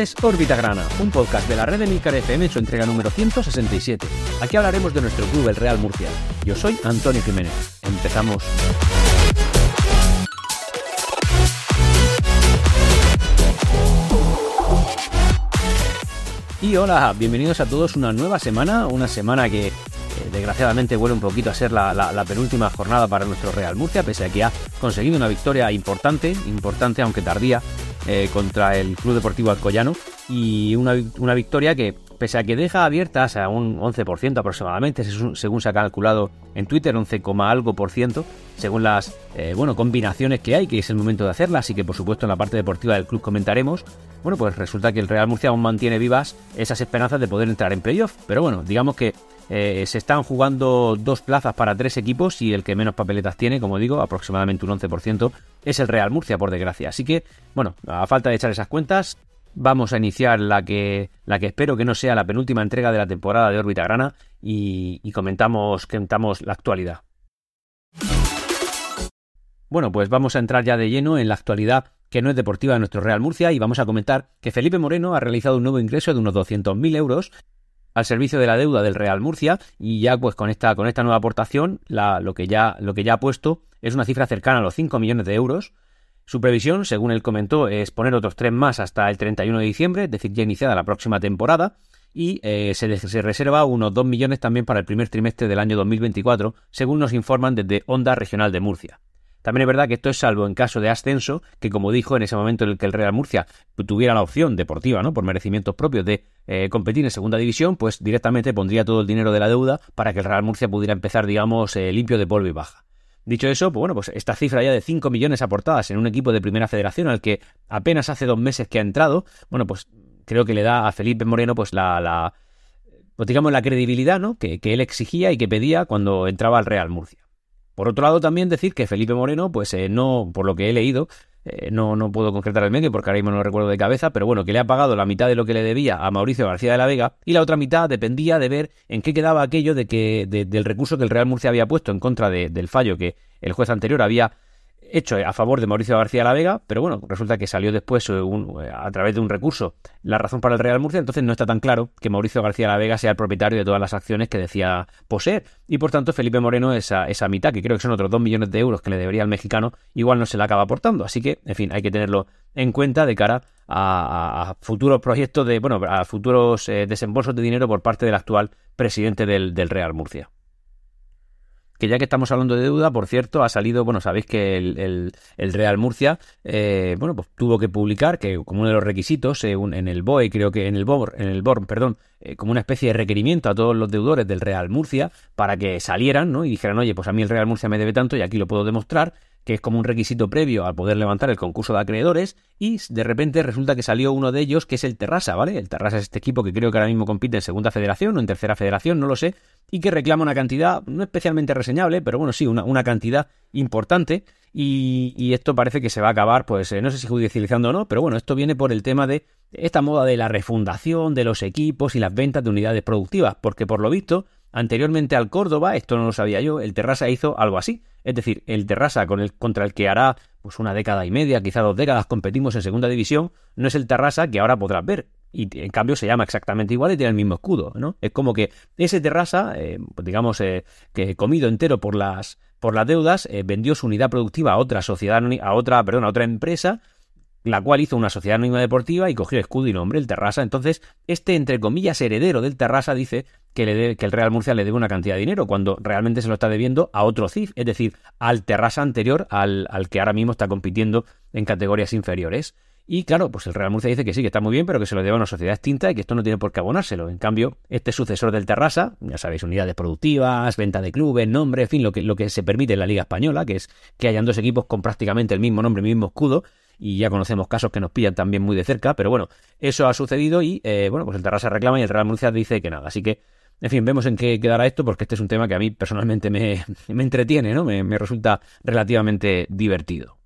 Es Órbita Grana, un podcast de la red de Milcar FM en su entrega número 167. Aquí hablaremos de nuestro club, el Real Murcia. Yo soy Antonio Jiménez. Empezamos. Y hola, bienvenidos a todos una nueva semana, una semana que eh, desgraciadamente vuelve un poquito a ser la, penúltima jornada para nuestro Real Murcia, pese a que ha conseguido una victoria importante, importante aunque tardía, eh, contra el Club Deportivo Alcoyano y una, una, victoria que, pese a que deja abiertas a un 11% aproximadamente, según se ha calculado en Twitter, 11, algo por ciento, según las eh, bueno, combinaciones que hay, que es el momento de hacerlas y que por supuesto en la parte deportiva del club comentaremos, bueno, pues resulta que el Real Murcia aún mantiene vivas esas esperanzas de poder entrar en playoff. Pero bueno, digamos que eh, se están jugando dos plazas para tres equipos y el que menos papeletas tiene, como digo, aproximadamente un 11%, es el Real Murcia, por desgracia. Así que, bueno, a falta de echar esas cuentas, vamos a iniciar la que, la que espero que no sea la penúltima entrega de la temporada de Órbita Grana y, comentamos, comentamos la actualidad. Bueno, pues vamos a entrar ya de lleno en la actualidad que no es deportiva de nuestro Real Murcia y vamos a comentar que Felipe Moreno ha realizado un nuevo ingreso de unos 200.000 euros al servicio de la deuda del Real Murcia y ya pues con esta, con esta nueva aportación lo, que ya, lo que ya ha puesto es una cifra cercana a los 5 millones de euros. Su previsión, según él comentó, es poner otros tres más hasta el 31 de diciembre, es decir, ya iniciada la próxima temporada, y eh, se, se, reserva unos 2 millones también para el primer trimestre del año 2024, según nos informan desde Onda Regional de Murcia. También es verdad que esto es salvo en caso de ascenso, que como dijo en ese momento en el que el Real Murcia tuviera la opción deportiva, ¿no? Por merecimientos propios de eh, competir en segunda división, pues directamente pondría todo el dinero de la deuda para que el Real Murcia pudiera empezar, digamos, eh, limpio de polvo y baja. Dicho eso, pues bueno, pues esta cifra ya de 5 millones aportadas en un equipo de primera federación al que apenas hace dos meses que ha entrado, bueno, pues creo que le da a Felipe Moreno pues la, la pues digamos la credibilidad, ¿no? Que, que él exigía y que pedía cuando entraba al Real Murcia. Por otro lado, también decir que Felipe Moreno, pues eh, no, por lo que he leído, eh, no, no puedo concretar el medio porque ahora mismo no lo recuerdo de cabeza, pero bueno, que le ha pagado la mitad de lo que le debía a Mauricio García de la Vega y la otra mitad dependía de ver en qué quedaba aquello de que del recurso que el Real Murcia había puesto en contra del fallo que el juez anterior había hecho a favor de Mauricio García La Vega, pero bueno, resulta que salió después eh, eh, a través de un recurso la razón para el Real Murcia, entonces no está tan claro que Mauricio García La Vega sea el propietario de todas las acciones que decía poseer, y por tanto Felipe Moreno esa, esa mitad, que creo que son otros 2 millones de euros que le debería al mexicano, igual no se la acaba aportando, así que, en fin, hay que tenerlo en cuenta de cara a, futuros proyectos de, bueno, a futuros eh, desembolsos de dinero por parte del actual presidente del Real Murcia que ya que estamos hablando de deuda, por cierto, ha salido, bueno, sabéis que el, Real Murcia, eh, bueno, pues tuvo que publicar que como uno de los requisitos en el BOE, creo que en el BOR, en el BOR, perdón, eh, como una especie de requerimiento a todos los deudores del Real Murcia para que salieran, ¿no? Y dijeran, oye, pues a mí el Real Murcia me debe tanto y aquí lo puedo demostrar que es como un requisito previo al poder levantar el concurso de acreedores, y de repente resulta que salió uno de ellos, que es el Terrassa, ¿vale? El Terrassa es este equipo que creo que ahora mismo compite en segunda federación o en tercera federación, no lo sé, y que reclama una cantidad no especialmente reseñable, pero bueno, sí, una, una cantidad importante, y, esto parece que se va a acabar, pues eh, no sé si judicializando o no, pero bueno, esto viene por el tema de esta moda de la refundación de los equipos y las ventas de unidades productivas, porque por lo visto Anteriormente al Córdoba, esto no lo sabía yo, el Terrassa hizo algo así. Es decir, el Terrassa con el, contra el que hará pues una década y media, quizá dos décadas, competimos en segunda división, no es el Terrassa que ahora podrás ver. Y en cambio se llama exactamente igual y tiene el mismo escudo, ¿no? Es como que ese Terrassa, eh, pues digamos, eh, que comido entero por las, por las deudas, eh, vendió su unidad productiva a otra sociedad, a otra, perdón, a otra empresa, la cual hizo una sociedad anónima deportiva y cogió escudo y nombre, el Terrassa. Entonces, este, entre comillas, heredero del Terrassa dice que, le que el Real Murcia le debe una cantidad de dinero, cuando realmente se lo está debiendo a otro CIF, es decir, al Terrassa anterior, al, al que ahora mismo está compitiendo en categorías inferiores. Y claro, pues el Real Murcia dice que sí, que está muy bien, pero que se lo debe a una sociedad extinta y que esto no tiene por qué abonárselo. En cambio, este sucesor del Terrassa, ya sabéis, unidades productivas, venta de clubes, nombre, en fin, lo que, lo que se permite en la Liga Española, que es que hayan dos equipos con prácticamente el mismo nombre, el mismo escudo, y ya conocemos casos que nos pillan también muy de cerca, pero bueno, eso ha sucedido y eh, bueno, pues el Terrassa reclama y el Real Murcia dice que nada, así que en fin, vemos en qué quedará esto porque este es un tema que a mí personalmente me, entretiene, ¿no? Me, resulta relativamente divertido.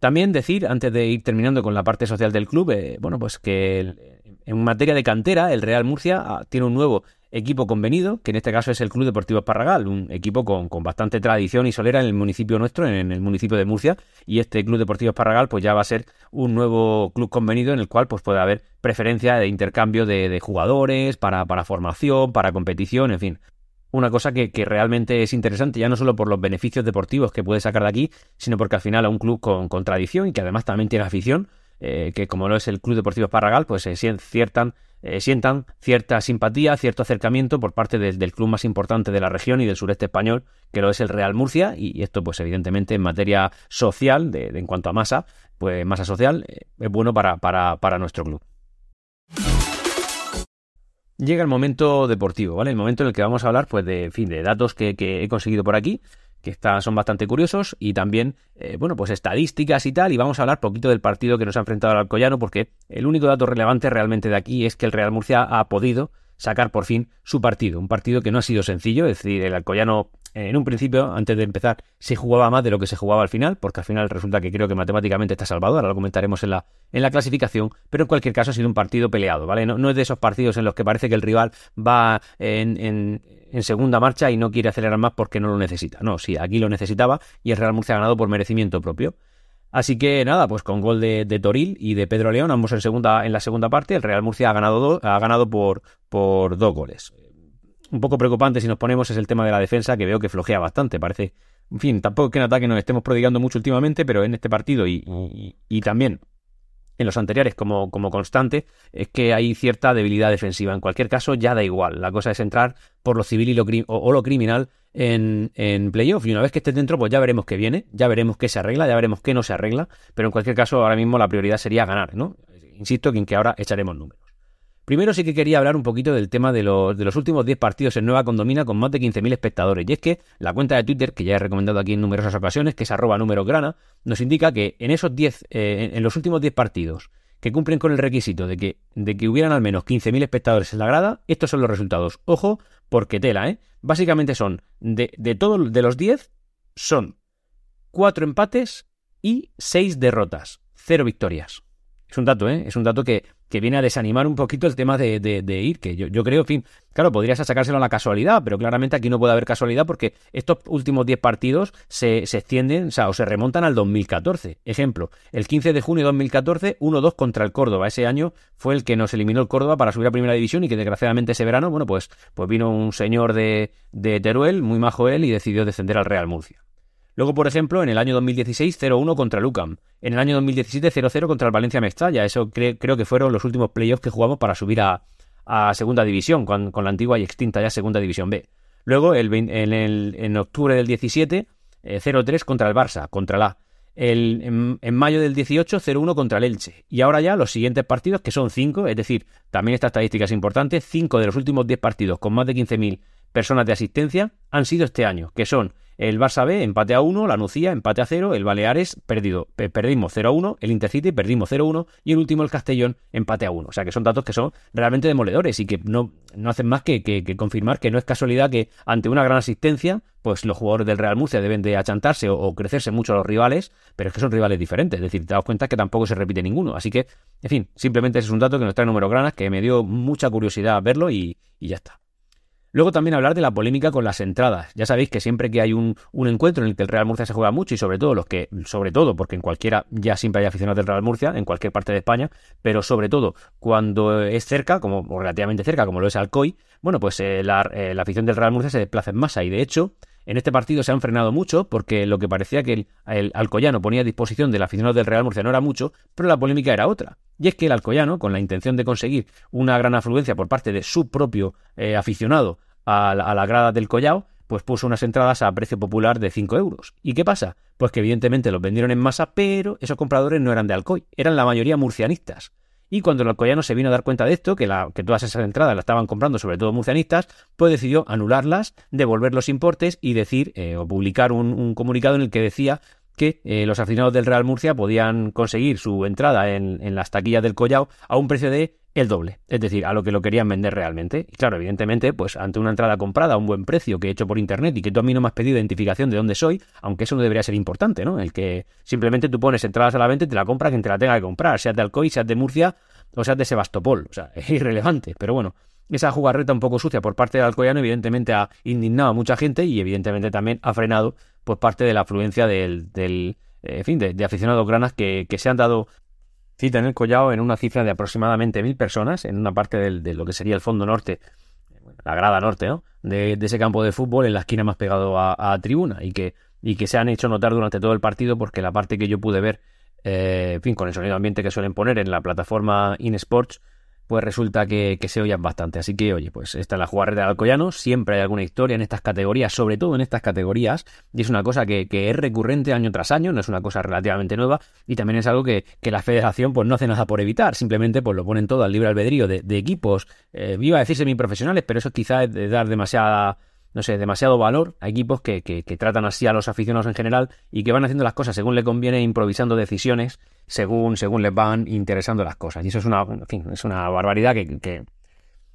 También decir, antes de ir terminando con la parte social del club, eh, bueno, pues que en materia de cantera, el Real Murcia ah, tiene un nuevo equipo convenido, que en este caso es el Club Deportivo Esparragal, un equipo con, bastante tradición y solera en el municipio nuestro, en el municipio de Murcia, y este Club Deportivo Esparragal pues ya va a ser un nuevo club convenido en el cual pues puede haber preferencia de intercambio de, jugadores para, para formación, para competición, en fin, una cosa que, realmente es interesante, ya no solo por los beneficios deportivos que puede sacar de aquí, sino porque al final a un club con, con tradición y que además también tiene afición, eh, que como lo es el Club Deportivo Esparragal, pues se sientan, eh, sientan cierta simpatía, cierto acercamiento por parte del club más importante de la región y del sureste español, que lo es el Real Murcia, y, esto pues evidentemente en materia social, de, en cuanto a masa, pues masa social, eh, es bueno para, para, para nuestro club llega el momento deportivo, ¿vale? El momento en el que vamos a hablar, pues, de, fin, de datos que, he conseguido por aquí, que son bastante curiosos, y también, eh, bueno, pues estadísticas y tal, y vamos a hablar poquito del partido que nos ha enfrentado el Alcoyano, porque el único dato relevante realmente de aquí es que el Real Murcia ha podido sacar por fin su partido, un partido que no ha sido sencillo, es decir, el Alcoyano en un principio, antes de empezar, se jugaba más de lo que se jugaba al final, porque al final resulta que creo que matemáticamente está salvado, ahora lo comentaremos en la, en la clasificación, pero en cualquier caso ha sido un partido peleado, ¿vale? No, es de esos partidos en los que parece que el rival va en, en, segunda marcha y no quiere acelerar más porque no lo necesita. No, sí, aquí lo necesitaba y el Real Murcia ha ganado por merecimiento propio. Así que nada, pues con gol de, Toril y de Pedro León, ambos en, la segunda parte, el Real Murcia ha ganado, ha ganado por, por dos goles un poco preocupante si nos ponemos es el tema de la defensa, que veo que flojea bastante. Parece, en fin, tampoco que en ataque nos estemos prodigando mucho últimamente, pero en este partido y, y, también en los anteriores como, como, constante, es que hay cierta debilidad defensiva. En cualquier caso, ya da igual. La cosa es entrar por lo civil y lo o, lo criminal en, en playoff. Y una vez que esté dentro, pues ya veremos qué viene, ya veremos qué se arregla, ya veremos qué no se arregla. Pero en cualquier caso, ahora mismo la prioridad sería ganar, ¿no? Insisto en que ahora echaremos números. Primero sí que quería hablar un poquito del tema de los, últimos 10 partidos en Nueva Condomina con más de 15.000 espectadores. Y es que la cuenta de Twitter, que ya he recomendado aquí en numerosas ocasiones, que es arroba número grana, nos indica que en esos 10, eh, en los últimos 10 partidos que cumplen con el requisito de que, de que hubieran al menos 15.000 espectadores en la grada, estos son los resultados. Ojo, porque tela, ¿eh? Básicamente son, de, de todos de los 10, son 4 empates y 6 derrotas, 0 victorias. Es un dato, ¿eh? Es un dato que, que viene a desanimar un poquito el tema de, de, ir, que yo, yo, creo, en fin, claro, podrías sacárselo a la casualidad, pero claramente aquí no puede haber casualidad porque estos últimos 10 partidos se, se extienden, o sea, o se remontan al 2014. Ejemplo, el 15 de junio de 2014, 1-2 contra el Córdoba. Ese año fue el que nos eliminó el Córdoba para subir a Primera División y que desgraciadamente ese verano, bueno, pues, pues vino un señor de, de Teruel, muy majo él, y decidió descender al Real Murcia. Luego, por ejemplo, en el año 2016 0-1 contra el UCAM. En el año 2017 0-0 contra el Valencia Mestalla. Eso creo que fueron los últimos playoffs que jugamos para subir a, Segunda División, con, la antigua y extinta ya Segunda División B. Luego, el, en, en, octubre del 17, 0-3 eh, contra el Barça, contra la el, en, en, mayo del 18, 0-1 contra el Elche. Y ahora ya los siguientes partidos, que son 5, es decir, también esta estadística es importante, 5 de los últimos 10 partidos con más de 15.000 personas de asistencia han sido este año, que son el Barça B, empate a 1, la Nucía, empate a 0, el Baleares, perdido, perdimos 0 a 1, el Intercity, perdimos 0 a 1 y el último, el Castellón, empate a 1. O sea que son datos que son realmente demoledores y que no, no hacen más que, confirmar que no es casualidad que ante una gran asistencia, pues los jugadores del Real Murcia deben de achantarse o, crecerse mucho los rivales, pero es que son rivales diferentes. Es decir, te das cuenta que tampoco se repite ninguno. Así que, en fin, simplemente ese es un dato que nos trae número granas, que me dio mucha curiosidad verlo y ya está. Luego también hablar de la polémica con las entradas. Ya sabéis que siempre que hay un, encuentro en el que el Real Murcia se juega mucho y sobre todo los que, sobre todo, porque en cualquiera ya siempre hay aficionados del Real Murcia, en cualquier parte de España, pero sobre todo cuando es cerca, como o relativamente cerca, como lo es Alcoy, bueno, pues eh, la, eh, la afición del Real Murcia se desplaza en masa y de hecho en este partido se han frenado mucho porque lo que parecía que el, Alcoyano ponía a disposición del aficionado del Real Murcia no era mucho, pero la polémica era otra. Y es que el Alcoyano, con la intención de conseguir una gran afluencia por parte de su propio eh, aficionado a la, grada del Collao, pues puso unas entradas a precio popular de 5 euros. ¿Y qué pasa? Pues que evidentemente los vendieron en masa, pero esos compradores no eran de Alcoy, eran la mayoría murcianistas. Y cuando el alcoyano se vino a dar cuenta de esto, que, la, que todas esas entradas las estaban comprando sobre todo murcianistas, pues decidió anularlas, devolver los importes y decir eh, o publicar un, comunicado en el que decía que eh, los aficionados del Real Murcia podían conseguir su entrada en, las taquillas del Collao a un precio de el doble, es decir, a lo que lo querían vender realmente. Y claro, evidentemente, pues ante una entrada comprada a un buen precio que he hecho por internet y que tú a mí no me has pedido identificación de dónde soy, aunque eso no debería ser importante, ¿no? El que simplemente tú pones entradas a la venta y te la compra quien te la tenga que comprar, seas de Alcoy, seas de Murcia o seas de Sebastopol. O sea, es irrelevante, pero bueno, esa jugarreta un poco sucia por parte del Alcoyano evidentemente ha indignado a mucha gente y evidentemente también ha frenado por parte de la afluencia del, del eh, fin, de, aficionados granas que, se han dado cita en el Collao en una cifra de aproximadamente mil personas en una parte de lo que sería el fondo norte, la grada norte, ¿no? De, ese campo de fútbol en la esquina más pegado a, tribuna y que, y que se han hecho notar durante todo el partido porque la parte que yo pude ver, eh, en fin, con el sonido ambiente que suelen poner en la plataforma InSports, pues resulta que, se oyen bastante. Así que, oye, pues esta es la jugarreta de Alcoyano. Siempre hay alguna historia en estas categorías, sobre todo en estas categorías. Y es una cosa que, es recurrente año tras año, no es una cosa relativamente nueva. Y también es algo que, la federación pues no hace nada por evitar. Simplemente pues lo ponen todo al libre albedrío de, equipos, eh, iba a decir semiprofesionales, pero eso quizás es de dar demasiada no sé, demasiado valor a equipos que, que, tratan así a los aficionados en general y que van haciendo las cosas según le conviene, improvisando decisiones según, según les van interesando las cosas. Y eso es una, en fin, es una barbaridad que, que,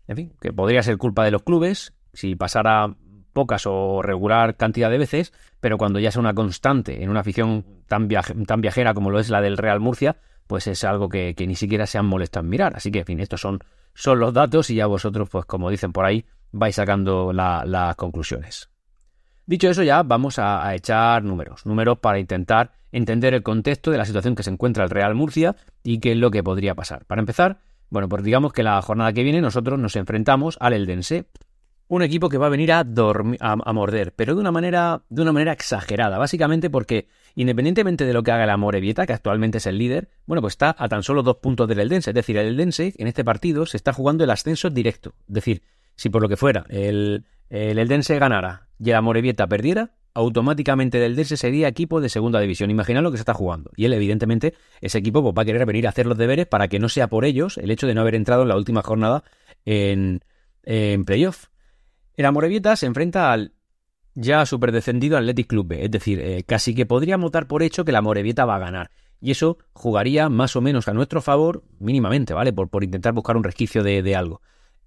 en fin, que podría ser culpa de los clubes si pasara pocas o regular cantidad de veces, pero cuando ya sea una constante en una afición tan, tan viajera como lo es la del Real Murcia, pues es algo que, que ni siquiera se han molestado en mirar. Así que, en fin, estos son, son los datos y ya vosotros, pues como dicen por ahí, vais sacando las conclusiones. Dicho eso, ya vamos a, echar números, números para intentar entender el contexto de la situación que se encuentra el Real Murcia y qué es lo que podría pasar. Para empezar, bueno, pues digamos que la jornada que viene nosotros nos enfrentamos al Eldense, un equipo que va a venir a, morder, pero de una manera de una manera exagerada, básicamente porque independientemente de lo que haga la Morevieta, que actualmente es el líder, bueno, pues está a tan solo dos puntos del Eldense, es decir, el Eldense en este partido se está jugando el ascenso directo, es decir, si por lo que fuera el, el Eldense ganara y el Amorebieta perdiera, automáticamente el Eldense sería equipo de segunda división. Imaginad lo que se está jugando. Y él, evidentemente, ese equipo pues, va a querer venir a hacer los deberes para que no sea por ellos el hecho de no haber entrado en la última jornada en, en playoff. El Amorebieta se enfrenta al ya superdescendido Athletic Club B. Es decir, eh, casi que podría votar por hecho que la Amorebieta va a ganar. Y eso jugaría más o menos a nuestro favor, mínimamente, ¿vale? Por, por intentar buscar un resquicio de, de algo.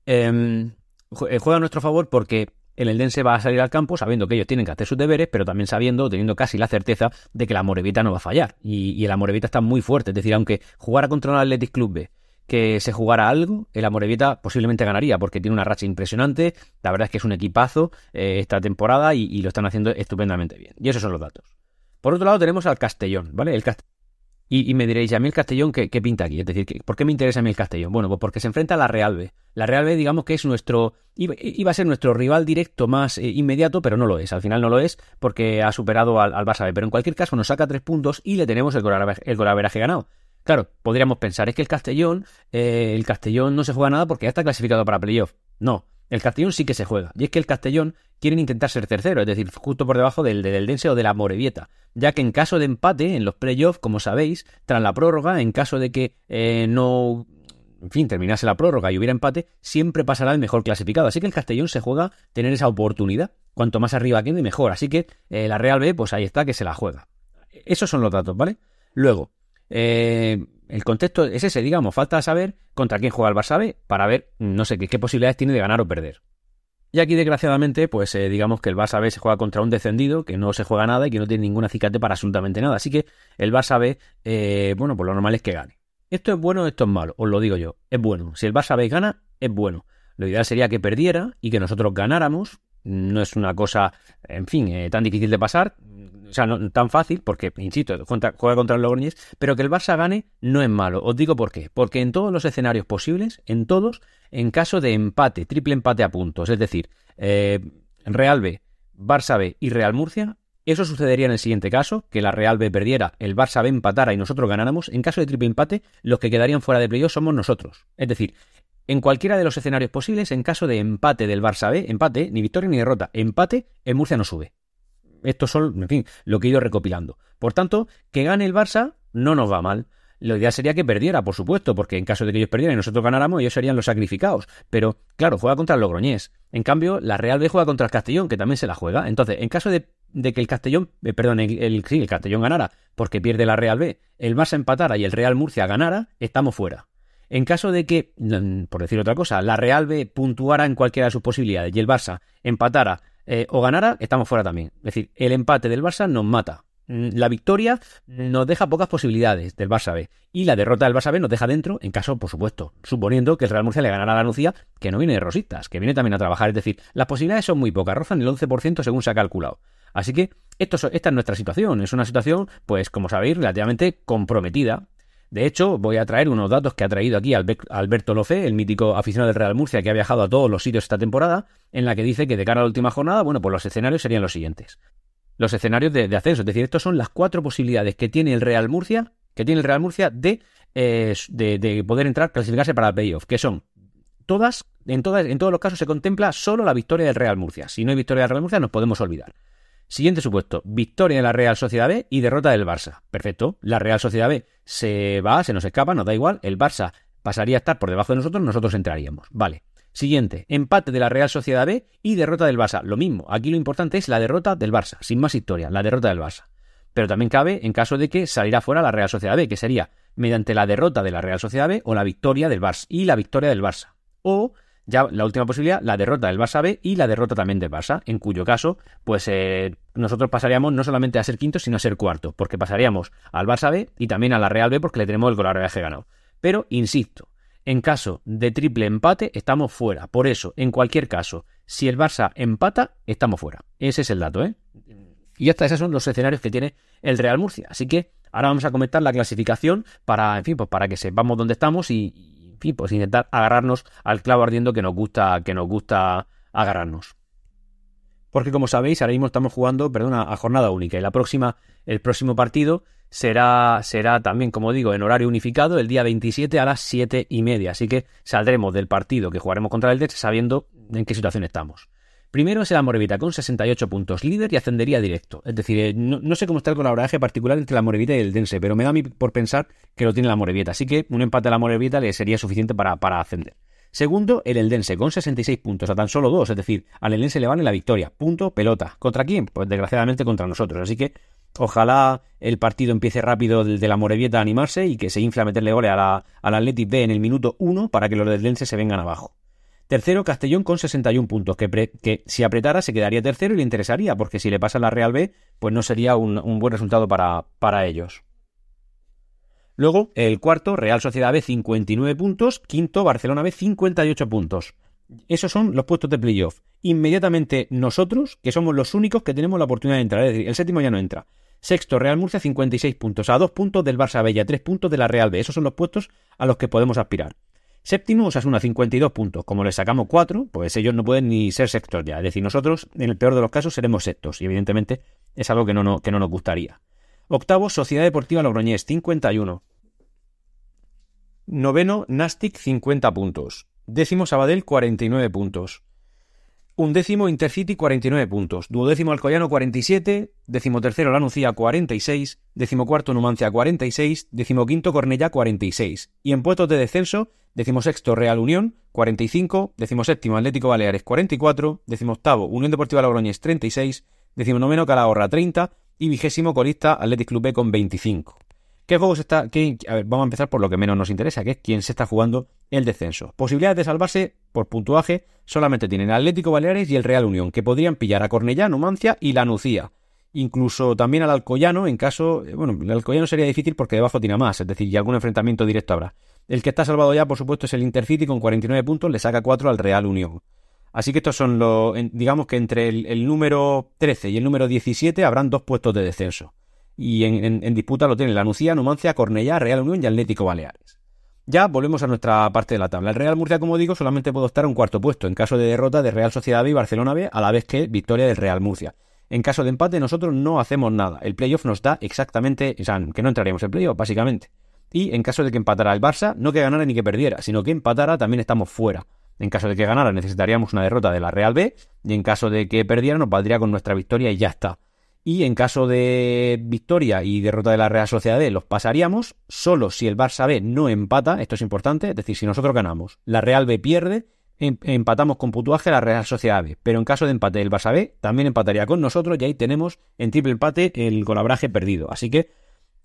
Eh, juega a nuestro favor porque el Eldense va a salir al campo sabiendo que ellos tienen que hacer sus deberes, pero también sabiendo, teniendo casi la certeza de que la Morevita no va a fallar. Y, el Amorevita está muy fuerte. Es decir, aunque jugara contra un Athletic Club B, que se jugara algo, el Amorevita posiblemente ganaría, porque tiene una racha impresionante. La verdad es que es un equipazo eh, esta temporada y, lo están haciendo estupendamente bien. Y esos son los datos. Por otro lado, tenemos al Castellón, ¿vale? El Castellón y, me diréis, ¿y a mí el Castellón qué, pinta aquí? Es decir, ¿por qué me interesa a mí el Castellón? Bueno, pues porque se enfrenta a la Real B. La Real B, digamos que es nuestro. iba, a ser nuestro rival directo más eh, inmediato, pero no lo es. Al final no lo es porque ha superado al, al, Barça B. Pero en cualquier caso, nos saca tres puntos y le tenemos el, el golaveraje ganado. Claro, podríamos pensar, es que el Castellón, eh, el Castellón no se juega nada porque ya está clasificado para playoff. No, el Castellón sí que se juega. Y es que el Castellón quiere intentar ser tercero, es decir, justo por debajo del, del Dense o de la Morevieta. Ya que en caso de empate en los playoffs, como sabéis, tras la prórroga, en caso de que eh, no en fin, terminase la prórroga y hubiera empate, siempre pasará el mejor clasificado. Así que el Castellón se juega tener esa oportunidad. Cuanto más arriba quede, mejor. Así que eh, la Real B, pues ahí está, que se la juega. Esos son los datos, ¿vale? Luego, eh, el contexto es ese, digamos, falta saber contra quién juega el Barça B para ver, no sé, qué, posibilidades tiene de ganar o perder. Y aquí, desgraciadamente, pues eh, digamos que el Barça B se juega contra un descendido, que no se juega nada y que no tiene ningún acicate para absolutamente nada. Así que el Barça B, eh, bueno, pues lo normal es que gane. Esto es bueno, esto es malo, os lo digo yo. Es bueno. Si el Barça B gana, es bueno. Lo ideal sería que perdiera y que nosotros ganáramos. No es una cosa, en fin, eh, tan difícil de pasar o sea, no tan fácil, porque, insisto, juega contra el Logroñés, pero que el Barça gane no es malo. Os digo por qué. Porque en todos los escenarios posibles, en todos, en caso de empate, triple empate a puntos, es decir, eh, Real B, Barça B y Real Murcia, eso sucedería en el siguiente caso, que la Real B perdiera, el Barça B empatara y nosotros ganáramos. En caso de triple empate, los que quedarían fuera de playoff somos nosotros. Es decir, en cualquiera de los escenarios posibles, en caso de empate del Barça B, empate, ni victoria ni derrota, empate, en Murcia no sube. Estos son, en fin, lo que he ido recopilando. Por tanto, que gane el Barça no nos va mal. Lo ideal sería que perdiera, por supuesto, porque en caso de que ellos perdieran y nosotros ganáramos, ellos serían los sacrificados. Pero, claro, juega contra el Logroñés. En cambio, la Real B juega contra el Castellón, que también se la juega. Entonces, en caso de, que el Castellón, eh, perdón, el, sí, el Castellón ganara, porque pierde la Real B, el Barça empatara y el Real Murcia ganara, estamos fuera. En caso de que, mm, por decir otra cosa, la Real B puntuara en cualquiera de sus posibilidades y el Barça empatara eh, o ganara, estamos fuera también. Es decir, el empate del Barça nos mata. Mm, la victoria nos deja pocas posibilidades del Barça B y la derrota del Barça B nos deja dentro, en caso, por supuesto, suponiendo que el Real Murcia le ganara a la Nucía, que no viene de rositas, que viene también a trabajar. Es decir, las posibilidades son muy pocas, rozan el 11% según se ha calculado. Así que esta es nuestra situación. Es una situación, pues, como sabéis, relativamente comprometida. De hecho, voy a traer unos datos que ha traído aquí Alberto Lofe, el mítico aficionado del Real Murcia que ha viajado a todos los sitios esta temporada, en la que dice que de cara a la última jornada, bueno, pues los escenarios serían los siguientes los escenarios de, ascenso. Es decir, estas son las cuatro posibilidades que tiene el Real Murcia, que tiene el Real Murcia eh, de, de, poder entrar, clasificarse para el playoff, que son todas, en todas, en todos los casos se contempla solo la victoria del Real Murcia. Si no hay victoria del Real Murcia, nos podemos olvidar. Siguiente supuesto, victoria de la Real Sociedad B y derrota del Barça. Perfecto, la Real Sociedad B se va, se nos escapa, nos da igual, el Barça pasaría a estar por debajo de nosotros, nosotros entraríamos. Vale. Siguiente, empate de la Real Sociedad B y derrota del Barça. Lo mismo, aquí lo importante es la derrota del Barça, sin más historia, la derrota del Barça. Pero también cabe en caso de que saliera fuera la Real Sociedad B, que sería mediante la derrota de la Real Sociedad B o la victoria del Barça y la victoria del Barça. O ya la última posibilidad, la derrota del Barça B y la derrota también del Barça, en cuyo caso, pues eh, nosotros pasaríamos no solamente a ser quinto, sino a ser cuarto, porque pasaríamos al Barça B y también a la Real B porque le tenemos el colaboraje ganado. Pero, insisto, en caso de triple empate, estamos fuera. Por eso, en cualquier caso, si el Barça empata, estamos fuera. Ese es el dato, ¿eh? Y hasta esos son los escenarios que tiene el Real Murcia. Así que ahora vamos a comentar la clasificación para, en fin, pues para que sepamos dónde estamos y, fin, pues intentar agarrarnos al clavo ardiendo que nos gusta, que nos gusta agarrarnos. Porque como sabéis, ahora mismo estamos jugando, perdona, a jornada única. Y la próxima, el próximo partido será, será también, como digo, en horario unificado el día 27 a las 7 y media. Así que saldremos del partido que jugaremos contra el Dex sabiendo en qué situación estamos. Primero es el Amorevita con 68 puntos, líder y ascendería directo. Es decir, eh, no, sé cómo está el colaboraje particular entre la Morevita y el Dense, pero me da a mí por pensar que lo tiene la Morevita. Así que un empate a la Morevita le sería suficiente para, para ascender. Segundo, el Eldense, con 66 puntos, a tan solo dos, es decir, al Eldense le vale la victoria. Punto, pelota. ¿Contra quién? Pues desgraciadamente contra nosotros. Así que ojalá el partido empiece rápido de la Morevieta a animarse y que se infla a meterle goles a la, al Athletic B en el minuto 1 para que los Eldense se vengan abajo. Tercero, Castellón con 61 puntos, que, que, si apretara se quedaría tercero y le interesaría, porque si le pasa la Real B, pues no sería un, buen resultado para, para ellos. Luego, el cuarto, Real Sociedad B, 59 puntos. Quinto, Barcelona B, 58 puntos. Esos son los puestos de playoff. Inmediatamente nosotros, que somos los únicos que tenemos la oportunidad de entrar. Es decir, el séptimo ya no entra. Sexto, Real Murcia, 56 puntos. A dos puntos del Barça B a tres puntos de la Real B. Esos son los puestos a los que podemos aspirar. Séptimo, Osasuna, 52 puntos. Como le sacamos cuatro, pues ellos no pueden ni ser sextos ya. Es decir, nosotros, en el peor de los casos, seremos sextos. Y evidentemente es algo que no, que no nos gustaría. Octavo, Sociedad Deportiva Logroñés, 51. Noveno, Nastic 50 puntos. Décimo, Sabadell 49 puntos. Undécimo, Intercity 49 puntos. Duodécimo, Alcoyano 47. Décimo tercero, Lanucía 46. Décimo cuarto, Numancia 46. Décimo quinto, Cornellá 46. Y en puestos de descenso, décimo sexto, Real Unión 45. Décimo séptimo, Atlético Baleares 44. Décimo octavo, Unión Deportiva Logroñés 36. Décimo noveno, Calahorra 30. Y vigésimo colista, Atlético Club B con 25. ¿Qué juegos está? a ver, vamos a empezar por lo que menos nos interesa, que es quién se está jugando el descenso. Posibilidades de salvarse por puntuaje solamente tienen Atlético Baleares y el Real Unión, que podrían pillar a Cornellá, Numancia y la Nucía. Incluso también al Alcoyano, en caso. Eh, bueno, el Alcoyano sería difícil porque debajo tiene más, es decir, y algún enfrentamiento directo habrá. El que está salvado ya, por supuesto, es el Intercity con 49 puntos, le saca 4 al Real Unión. Así que estos son los. Digamos que entre el, número 13 y el número 17 habrán dos puestos de descenso y en, disputa lo tienen la Nucía, Numancia, Cornellá, Real Unión y Atlético Baleares. Ya volvemos a nuestra parte de la tabla. El Real Murcia, como digo, solamente puede estar a un cuarto puesto en caso de derrota de Real Sociedad B y Barcelona B, a la vez que victoria del Real Murcia. En caso de empate, nosotros no hacemos nada. El playoff nos da exactamente, o sea, que no entraríamos en playoff, básicamente. Y en caso de que empatara el Barça, no que ganara ni que perdiera, sino que empatara, también estamos fuera. En caso de que ganara, necesitaríamos una derrota de la Real B, y en caso de que perdiera, nos valdría con nuestra victoria y ya está. Y en caso de victoria y derrota de la Real Sociedad B los pasaríamos solo si el Barça B no empata, esto es importante, es decir, si nosotros ganamos, la Real B pierde, em, empatamos con puntuaje la Real Sociedad B, pero en caso de empate el Barça B también empataría con nosotros y ahí tenemos en triple empate el colabraje perdido, así que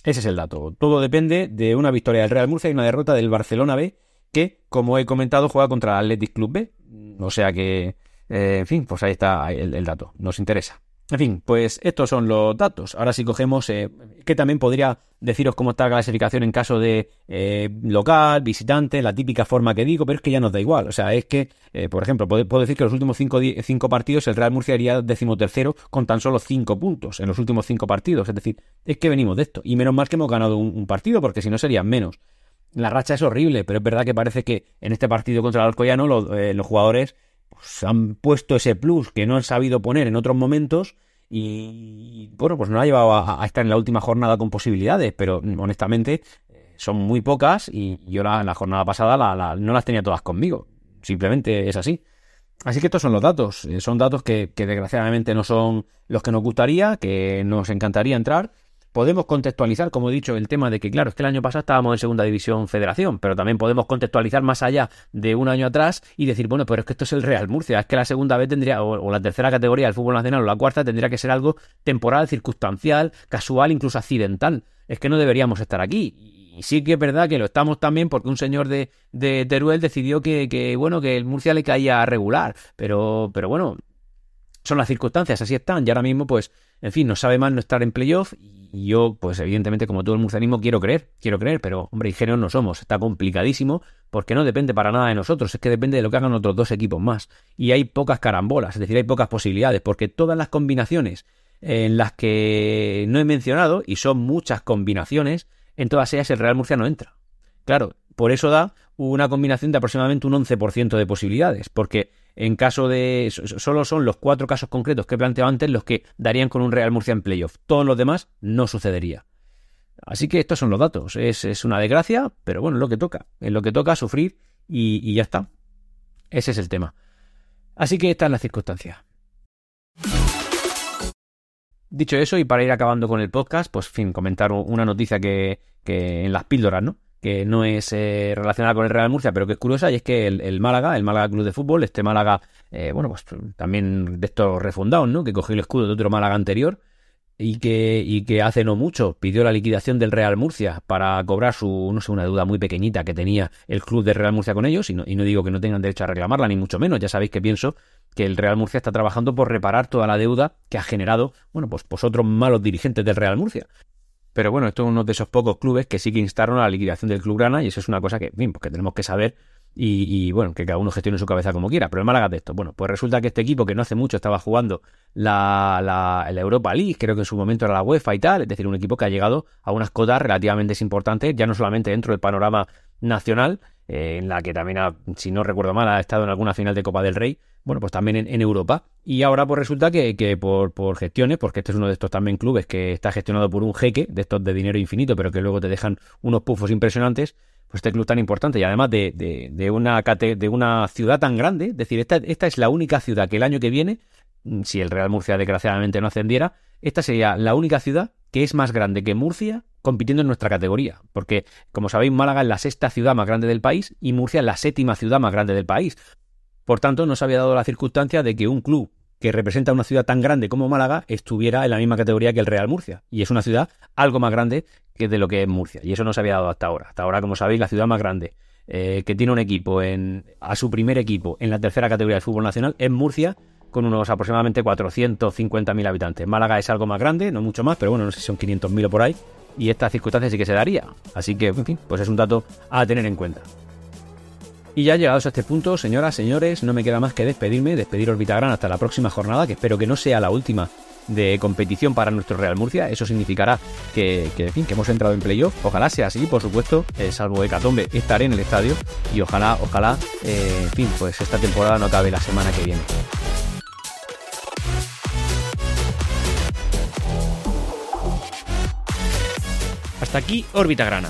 ese es el dato, todo depende de una victoria del Real Murcia y una derrota del Barcelona B que, como he comentado, juega contra el Athletic Club B, o sea que, eh, en fin, pues ahí está el dato, nos interesa. En fin, pues estos son los datos. Ahora si cogemos, eh, que también podría deciros cómo está la clasificación en caso de eh, local, visitante, la típica forma que digo, pero es que ya nos da igual. O sea, es que, eh, por ejemplo, puedo, decir que los últimos cinco, cinco, partidos el Real Murcia iría decimotercero con tan solo cinco puntos en los últimos cinco partidos. Es decir, es que venimos de esto. Y menos mal que hemos ganado un, partido, porque si no serían menos. La racha es horrible, pero es verdad que parece que en este partido contra el Alcoyano los, los jugadores pues, han puesto ese plus que no han sabido poner en otros momentos y bueno, pues no ha llevado a, estar en la última jornada con posibilidades, pero honestamente eh, son muy pocas y yo la, la jornada pasada no las tenía todas conmigo, simplemente es así. Así que estos son los datos, eh, son datos que desgraciadamente no son los que nos gustaría, que nos encantaría entrar, podemos contextualizar, como he dicho, el tema de que, claro, es que el año pasado estábamos en Segunda División Federación, pero también podemos contextualizar más allá de un año atrás y decir, bueno, pero es que esto es el Real Murcia, es que la segunda vez tendría, o, la tercera categoría del fútbol nacional o la cuarta tendría que ser algo temporal, circunstancial, casual, incluso accidental. Es que no deberíamos estar aquí. Y sí que es verdad que lo estamos también porque un señor de, de Teruel decidió que, que, bueno, que el Murcia le caía regular. Pero, pero bueno, son las circunstancias, así están. Y ahora mismo, pues, en fin, nos sabe mal no estar en playoff y yo, pues evidentemente, como todo el murcianismo, quiero creer, quiero creer, pero hombre, ingenuos no somos, está complicadísimo porque no depende para nada de nosotros, es que depende de lo que hagan otros dos equipos más. Y hay pocas carambolas, es decir, hay pocas posibilidades, porque todas las combinaciones en las que no he mencionado, y son muchas combinaciones, en todas ellas el Real Murcia no entra. Claro, por eso da una combinación de aproximadamente un 11% de posibilidades, porque en caso de. Solo son los cuatro casos concretos que he planteado antes los que darían con un Real Murcia en playoff. Todos los demás no sucedería. Así que estos son los datos. Es, una desgracia, pero bueno, es lo que toca. Es lo que toca sufrir y, ya está. Ese es el tema. Así que esta es la circunstancia. Dicho eso, y para ir acabando con el podcast, pues fin, comentar una noticia que, que en las píldoras, ¿no? Que no es eh, relacionada con el Real Murcia, pero que es curiosa, y es que el, Málaga, el Málaga Club de Fútbol, este Málaga, eh, bueno, pues también de estos refundados, ¿no? Que cogió el escudo de otro Málaga anterior y que, y que hace no mucho pidió la liquidación del Real Murcia para cobrar su, no sé, una deuda muy pequeñita que tenía el club de Real Murcia con ellos, y no, y no digo que no tengan derecho a reclamarla, ni mucho menos, ya sabéis que pienso que el Real Murcia está trabajando por reparar toda la deuda que ha generado, bueno, pues, pues otros malos dirigentes del Real Murcia. Pero bueno, esto es uno de esos pocos clubes que sí que instaron a la liquidación del Club Grana y eso es una cosa que, bien, pues que tenemos que saber y, bueno, que cada uno gestione su cabeza como quiera. Pero el Málaga de esto, bueno, pues resulta que este equipo que no hace mucho estaba jugando la, la, Europa League, creo que en su momento era la UEFA y tal, es decir, un equipo que ha llegado a unas cotas relativamente importantes, ya no solamente dentro del panorama nacional, eh, en la que también, ha, si no recuerdo mal, ha estado en alguna final de Copa del Rey, bueno, pues también en, Europa. Y ahora pues resulta que, que por, por, gestiones, porque este es uno de estos también clubes que está gestionado por un jeque, de estos de dinero infinito, pero que luego te dejan unos pufos impresionantes, pues este club tan importante y además de, de, de una, de una ciudad tan grande, es decir, esta, esta es la única ciudad que el año que viene, mm, si el Real Murcia desgraciadamente no ascendiera, esta sería la única ciudad que es más grande que Murcia compitiendo en nuestra categoría. Porque, como sabéis, Málaga es la sexta ciudad más grande del país y Murcia es la séptima ciudad más grande del país. Por tanto, no se había dado la circunstancia de que un club que representa una ciudad tan grande como Málaga estuviera en la misma categoría que el Real Murcia. Y es una ciudad algo más grande que de lo que es Murcia. Y eso no se había dado hasta ahora. Hasta ahora, como sabéis, la ciudad más grande eh, que tiene un equipo en, a su primer equipo en la tercera categoría del fútbol nacional es Murcia, con unos aproximadamente 450.000 habitantes. Málaga es algo más grande, no mucho más, pero bueno, no sé si son 500.000 o por ahí. Y esta circunstancia sí que se daría. Así que, en fin, pues es un dato a tener en cuenta. Y ya llegados a este punto, señoras, señores, no me queda más que despedirme, despedir Orbitagran hasta la próxima jornada, que espero que no sea la última de competición para nuestro Real Murcia. Eso significará que, fin, que hemos entrado en playoff. Ojalá sea así, por supuesto, eh, salvo Hecatombe, estaré en el estadio. Y ojalá, ojalá, eh, en fin, pues esta temporada no acabe la semana que viene. Hasta aquí Orbitagrana